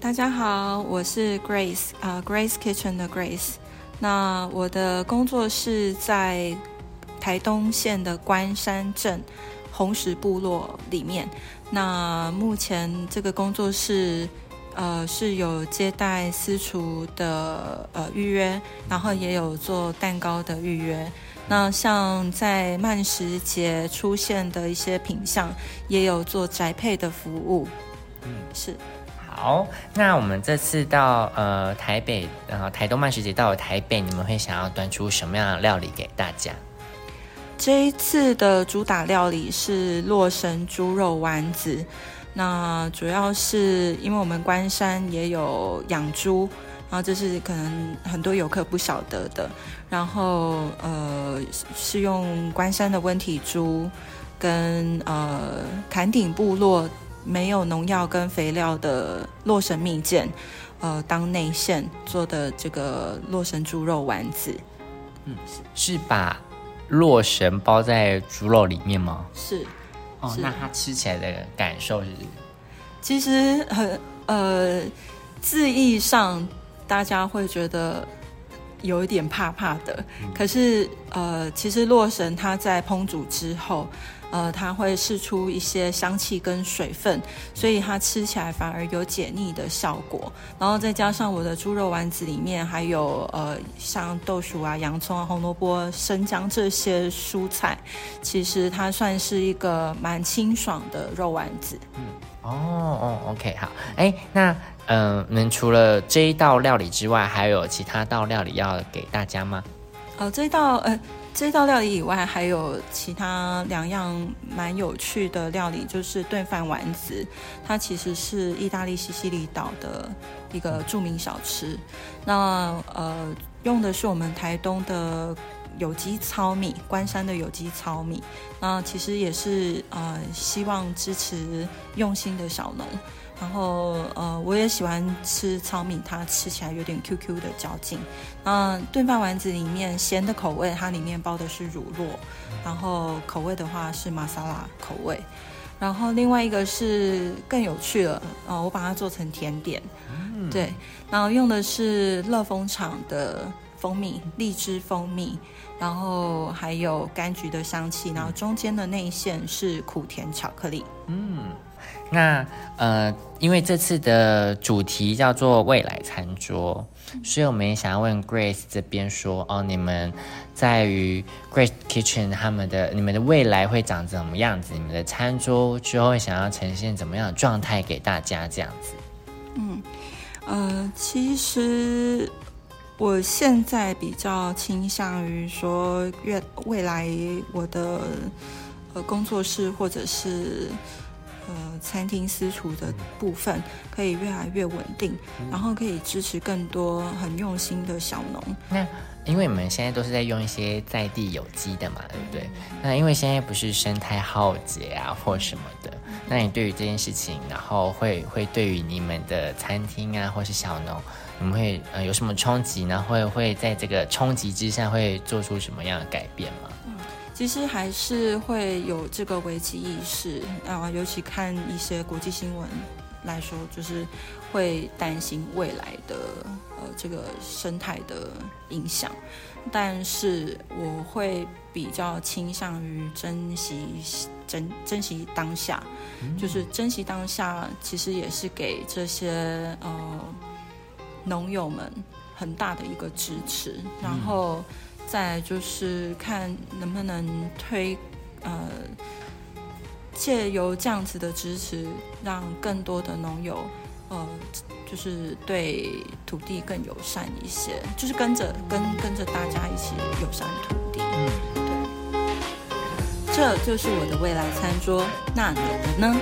大家好，我是 Grace 啊、g r a c e Kitchen 的 Grace。那我的工作室在台东县的关山镇红石部落里面。那目前这个工作室呃是有接待私厨的呃预约，然后也有做蛋糕的预约。那像在慢食节出现的一些品相，也有做宅配的服务。嗯，是。好，那我们这次到呃台北，呃台东慢食节到了台北，你们会想要端出什么样的料理给大家？这一次的主打料理是洛神猪肉丸子，那主要是因为我们关山也有养猪，然后这是可能很多游客不晓得的，然后呃是用关山的温体猪跟呃坎顶部落。没有农药跟肥料的洛神蜜饯，呃，当内馅做的这个洛神猪肉丸子，嗯，是把洛神包在猪肉里面吗？是。哦，那它吃起来的感受是？其实很呃，字义上大家会觉得有一点怕怕的，可是呃，其实洛神它在烹煮之后。呃，它会释出一些香气跟水分，所以它吃起来反而有解腻的效果。然后再加上我的猪肉丸子里面还有呃，像豆薯啊、洋葱啊、红萝卜、生姜这些蔬菜，其实它算是一个蛮清爽的肉丸子。嗯，哦哦，OK，好。哎，那嗯，们除了这一道料理之外，还有其他道料理要给大家吗？哦，这一道呃。这道料理以外，还有其他两样蛮有趣的料理，就是炖饭丸子。它其实是意大利西西里岛的一个著名小吃。那呃，用的是我们台东的有机糙米，关山的有机糙米。那其实也是呃，希望支持用心的小农。然后，呃，我也喜欢吃糙米，它吃起来有点 Q Q 的嚼劲。那炖饭丸子里面咸的口味，它里面包的是乳酪，然后口味的话是玛莎拉口味。然后另外一个是更有趣了，呃，我把它做成甜点，对，然后用的是乐蜂厂的蜂蜜，荔枝蜂蜜，然后还有柑橘的香气，然后中间的内馅是苦甜巧克力，嗯。那呃，因为这次的主题叫做未来餐桌，所以我们也想要问 Grace 这边说哦，你们在于 Grace Kitchen 他们的你们的未来会长怎么样子？你们的餐桌之后会想要呈现怎么样的状态给大家这样子？嗯呃，其实我现在比较倾向于说，越未来我的呃工作室或者是。呃，餐厅私厨的部分可以越来越稳定，然后可以支持更多很用心的小农。那因为你们现在都是在用一些在地有机的嘛，对不对？那因为现在不是生态浩劫啊或什么的，那你对于这件事情，然后会会对于你们的餐厅啊或是小农，你们会呃有什么冲击呢？会会在这个冲击之下会做出什么样的改变吗？其实还是会有这个危机意识啊，尤其看一些国际新闻来说，就是会担心未来的呃这个生态的影响。但是我会比较倾向于珍惜珍珍惜当下，就是珍惜当下，其实也是给这些呃农友们很大的一个支持，然后。再就是看能不能推，呃，借由这样子的支持，让更多的农友，呃，就是对土地更友善一些，就是跟着跟跟着大家一起友善土地。嗯，对，这就是我的未来餐桌，那你的呢？